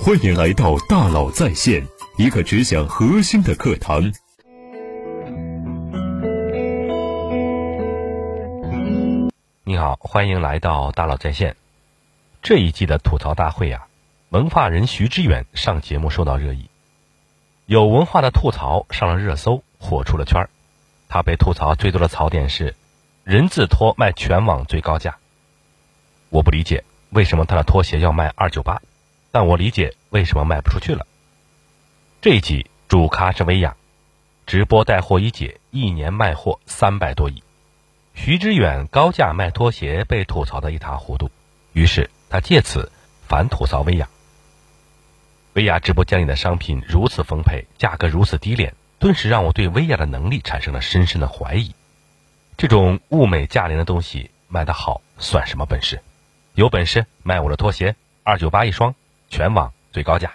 欢迎来到大佬在线，一个只讲核心的课堂。你好，欢迎来到大佬在线。这一季的吐槽大会呀，文化人徐志远上节目受到热议，有文化的吐槽上了热搜，火出了圈儿。他被吐槽最多的槽点是人字拖卖全网最高价。我不理解为什么他的拖鞋要卖二九八，但我理解为什么卖不出去了。这一集主咖是薇娅，直播带货一姐一年卖货三百多亿。徐志远高价卖拖鞋被吐槽的一塌糊涂，于是他借此反吐槽薇娅。薇娅直播间里的商品如此丰沛，价格如此低廉，顿时让我对薇娅的能力产生了深深的怀疑。这种物美价廉的东西卖得好算什么本事？有本事卖我的拖鞋二九八一双，全网最高价。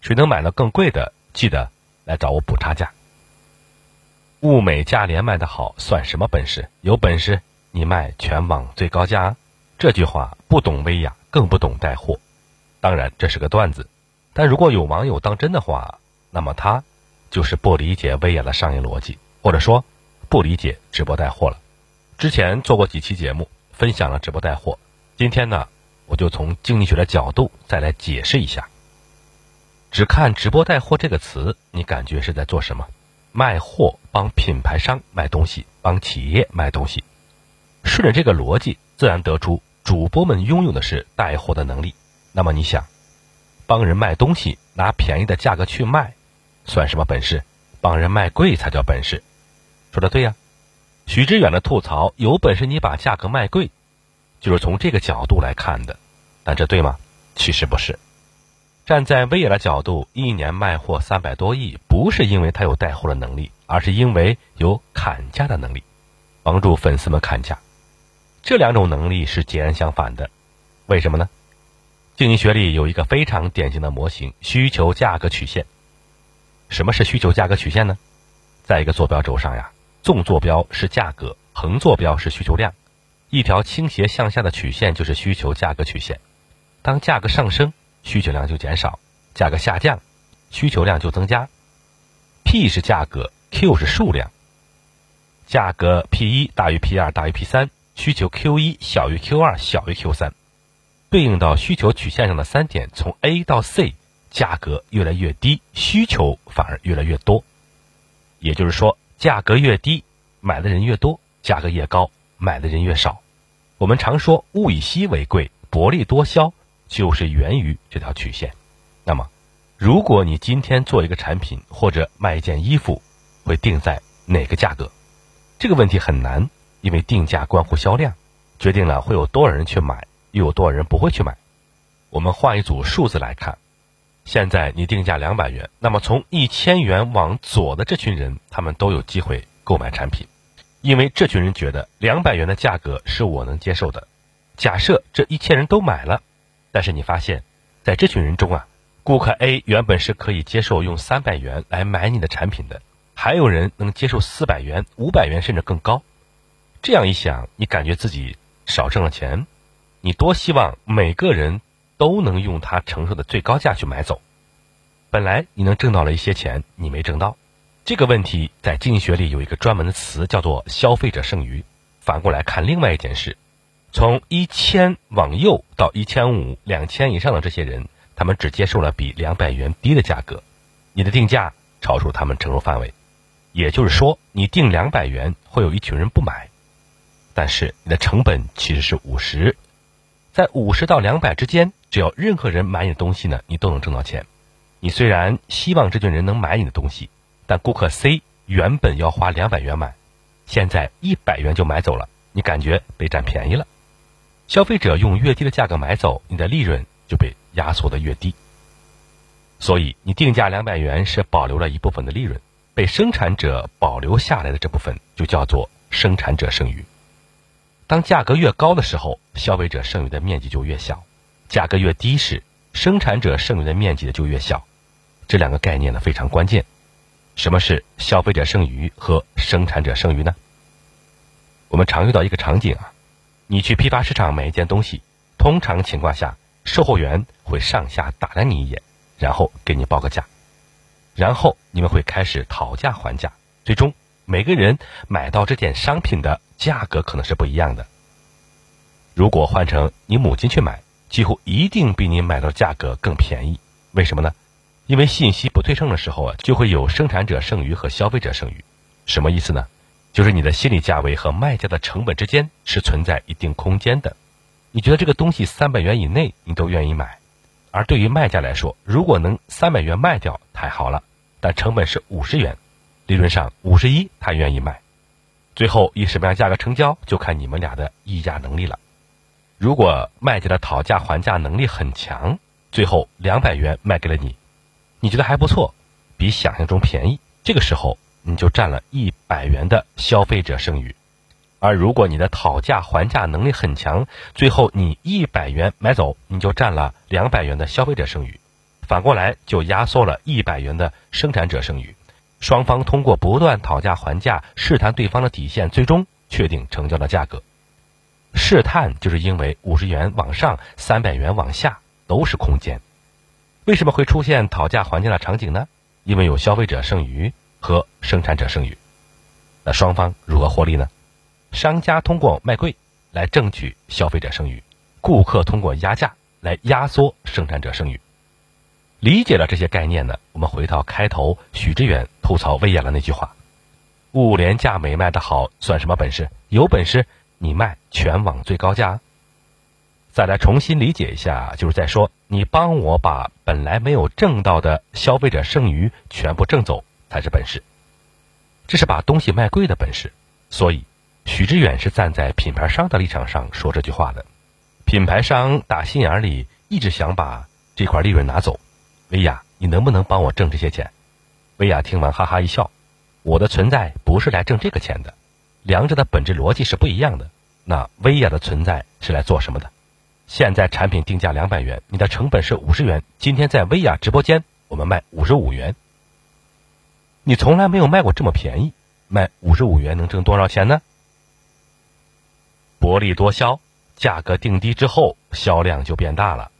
谁能买到更贵的，记得来找我补差价。物美价廉卖得好算什么本事？有本事你卖全网最高价！这句话不懂薇娅，更不懂带货。当然这是个段子，但如果有网友当真的话，那么他就是不理解薇娅的商业逻辑，或者说不理解直播带货了。之前做过几期节目，分享了直播带货。今天呢，我就从经济学的角度再来解释一下。只看直播带货这个词，你感觉是在做什么？卖货，帮品牌商卖东西，帮企业卖东西。顺着这个逻辑，自然得出主播们拥有的是带货的能力。那么你想，帮人卖东西，拿便宜的价格去卖，算什么本事？帮人卖贵才叫本事。说的对呀。许知远的吐槽，有本事你把价格卖贵，就是从这个角度来看的。但这对吗？其实不是。站在薇娅的角度，一年卖货三百多亿，不是因为他有带货的能力，而是因为有砍价的能力，帮助粉丝们砍价。这两种能力是截然相反的。为什么呢？经济学里有一个非常典型的模型——需求价格曲线。什么是需求价格曲线呢？在一个坐标轴上呀，纵坐标是价格，横坐标是需求量，一条倾斜向下的曲线就是需求价格曲线。当价格上升，需求量就减少，价格下降，需求量就增加。P 是价格，Q 是数量。价格 P 一大于 P 二大于 P 三，需求 Q 一小于 Q 二小于 Q 三，对应到需求曲线上的三点，从 A 到 C，价格越来越低，需求反而越来越多。也就是说，价格越低，买的人越多；价格越高，买的人越少。我们常说物以稀为贵，薄利多销。就是源于这条曲线。那么，如果你今天做一个产品或者卖一件衣服，会定在哪个价格？这个问题很难，因为定价关乎销量，决定了会有多少人去买，又有多少人不会去买。我们换一组数字来看，现在你定价两百元，那么从一千元往左的这群人，他们都有机会购买产品，因为这群人觉得两百元的价格是我能接受的。假设这一千人都买了。但是你发现，在这群人中啊，顾客 A 原本是可以接受用三百元来买你的产品的，还有人能接受四百元、五百元甚至更高。这样一想，你感觉自己少挣了钱，你多希望每个人都能用他承受的最高价去买走。本来你能挣到了一些钱，你没挣到。这个问题在经济学里有一个专门的词，叫做消费者剩余。反过来看另外一件事。从一千往右到一千五、两千以上的这些人，他们只接受了比两百元低的价格，你的定价超出他们承受范围，也就是说，你定两百元会有一群人不买，但是你的成本其实是五十，在五十到两百之间，只要任何人买你的东西呢，你都能挣到钱。你虽然希望这群人能买你的东西，但顾客 C 原本要花两百元买，现在一百元就买走了，你感觉被占便宜了。消费者用越低的价格买走，你的利润就被压缩的越低。所以你定价两百元是保留了一部分的利润，被生产者保留下来的这部分就叫做生产者剩余。当价格越高的时候，消费者剩余的面积就越小；价格越低时，生产者剩余的面积就越小。这两个概念呢非常关键。什么是消费者剩余和生产者剩余呢？我们常遇到一个场景啊。你去批发市场买一件东西，通常情况下，售货员会上下打量你一眼，然后给你报个价，然后你们会开始讨价还价，最终每个人买到这件商品的价格可能是不一样的。如果换成你母亲去买，几乎一定比你买到价格更便宜。为什么呢？因为信息不对称的时候啊，就会有生产者剩余和消费者剩余。什么意思呢？就是你的心理价位和卖家的成本之间是存在一定空间的。你觉得这个东西三百元以内你都愿意买，而对于卖家来说，如果能三百元卖掉太好了，但成本是五十元，理论上五十一他愿意卖。最后以什么样价格成交，就看你们俩的议价能力了。如果卖家的讨价还价能力很强，最后两百元卖给了你，你觉得还不错，比想象中便宜，这个时候你就占了一百元的消费者剩余。而如果你的讨价还价能力很强，最后你一百元买走，你就占了两百元的消费者剩余，反过来就压缩了一百元的生产者剩余。双方通过不断讨价还价，试探对方的底线，最终确定成交的价格。试探就是因为五十元往上、三百元往下都是空间。为什么会出现讨价还价的场景呢？因为有消费者剩余和生产者剩余。那双方如何获利呢？商家通过卖贵来挣取消费者剩余，顾客通过压价来压缩生产者剩余。理解了这些概念呢，我们回到开头许知远吐槽薇娅的那句话：“物廉价美卖的好算什么本事？有本事！”你卖全网最高价，再来重新理解一下，就是在说你帮我把本来没有挣到的消费者剩余全部挣走才是本事，这是把东西卖贵的本事。所以，许知远是站在品牌商的立场上说这句话的。品牌商打心眼里一直想把这块利润拿走。薇娅，你能不能帮我挣这些钱？薇娅听完哈哈一笑，我的存在不是来挣这个钱的。两者的本质逻辑是不一样的。那薇娅的存在是来做什么的？现在产品定价两百元，你的成本是五十元。今天在薇娅直播间，我们卖五十五元。你从来没有卖过这么便宜，卖五十五元能挣多少钱呢？薄利多销，价格定低之后，销量就变大了。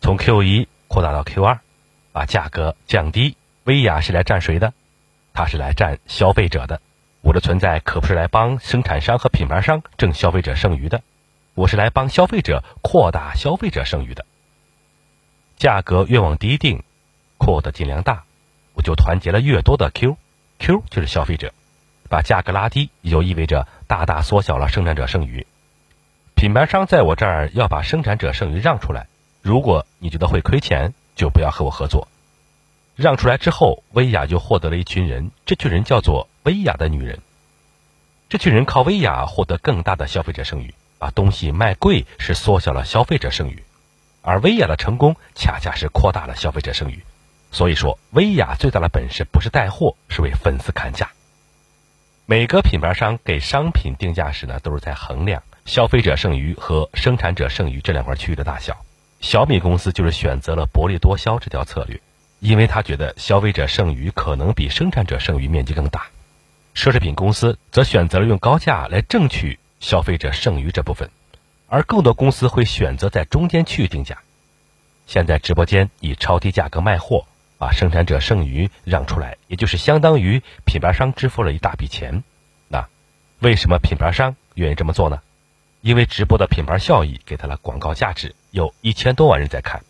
从 Q 一扩大到 Q 二，把价格降低。薇娅是来占谁的？它是来占消费者的。我的存在可不是来帮生产商和品牌商挣消费者剩余的，我是来帮消费者扩大消费者剩余的。价格越往低定，扩的尽量大，我就团结了越多的 Q，Q 就是消费者，把价格拉低，也就意味着大大缩小了生产者剩余。品牌商在我这儿要把生产者剩余让出来，如果你觉得会亏钱，就不要和我合作。让出来之后，薇娅就获得了一群人，这群人叫做。薇娅的女人，这群人靠薇娅获得更大的消费者剩余，把东西卖贵是缩小了消费者剩余，而薇娅的成功恰恰是扩大了消费者剩余。所以说，薇娅最大的本事不是带货，是为粉丝砍价。每个品牌商给商品定价时呢，都是在衡量消费者剩余和生产者剩余这两块区域的大小。小米公司就是选择了薄利多销这条策略，因为他觉得消费者剩余可能比生产者剩余面积更大。奢侈品公司则选择了用高价来挣取消费者剩余这部分，而更多公司会选择在中间区域定价。现在直播间以超低价格卖货，把生产者剩余让出来，也就是相当于品牌商支付了一大笔钱。那为什么品牌商愿意这么做呢？因为直播的品牌效益给他了广告价值，有一千多万人在看，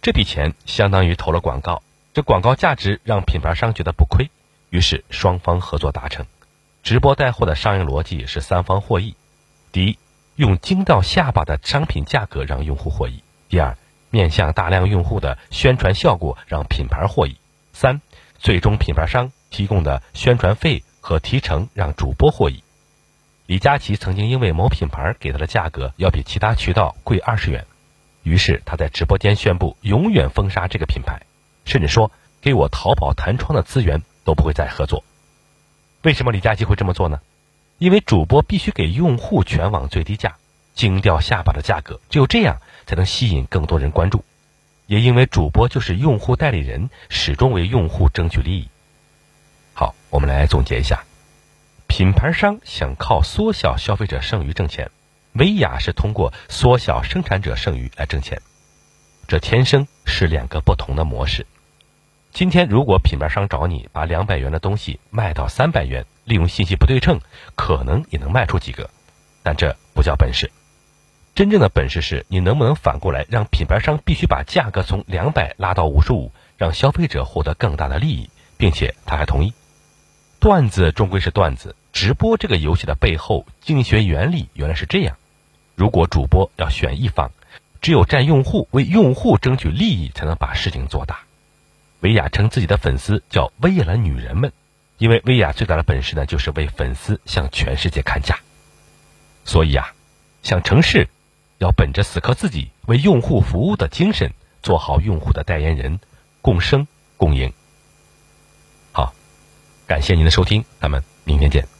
这笔钱相当于投了广告，这广告价值让品牌商觉得不亏。于是双方合作达成，直播带货的商业逻辑是三方获益：第一，用精到下巴的商品价格让用户获益；第二，面向大量用户的宣传效果让品牌获益；三，最终品牌商提供的宣传费和提成让主播获益。李佳琦曾经因为某品牌给他的价格要比其他渠道贵二十元，于是他在直播间宣布永远封杀这个品牌，甚至说给我淘宝弹窗的资源。都不会再合作。为什么李佳琦会这么做呢？因为主播必须给用户全网最低价、惊掉下巴的价格，只有这样才能吸引更多人关注。也因为主播就是用户代理人，始终为用户争取利益。好，我们来总结一下：品牌商想靠缩小消费者剩余挣钱，薇娅是通过缩小生产者剩余来挣钱。这天生是两个不同的模式。今天如果品牌商找你把两百元的东西卖到三百元，利用信息不对称，可能也能卖出几个，但这不叫本事。真正的本事是你能不能反过来让品牌商必须把价格从两百拉到五十五，让消费者获得更大的利益，并且他还同意。段子终归是段子，直播这个游戏的背后经济学原理原来是这样：如果主播要选一方，只有占用户、为用户争取利益，才能把事情做大。薇娅称自己的粉丝叫“薇娅的女人们”，因为薇娅最大的本事呢，就是为粉丝向全世界看价。所以啊，想成事，要本着死磕自己、为用户服务的精神，做好用户的代言人，共生共赢。好，感谢您的收听，咱们明天见。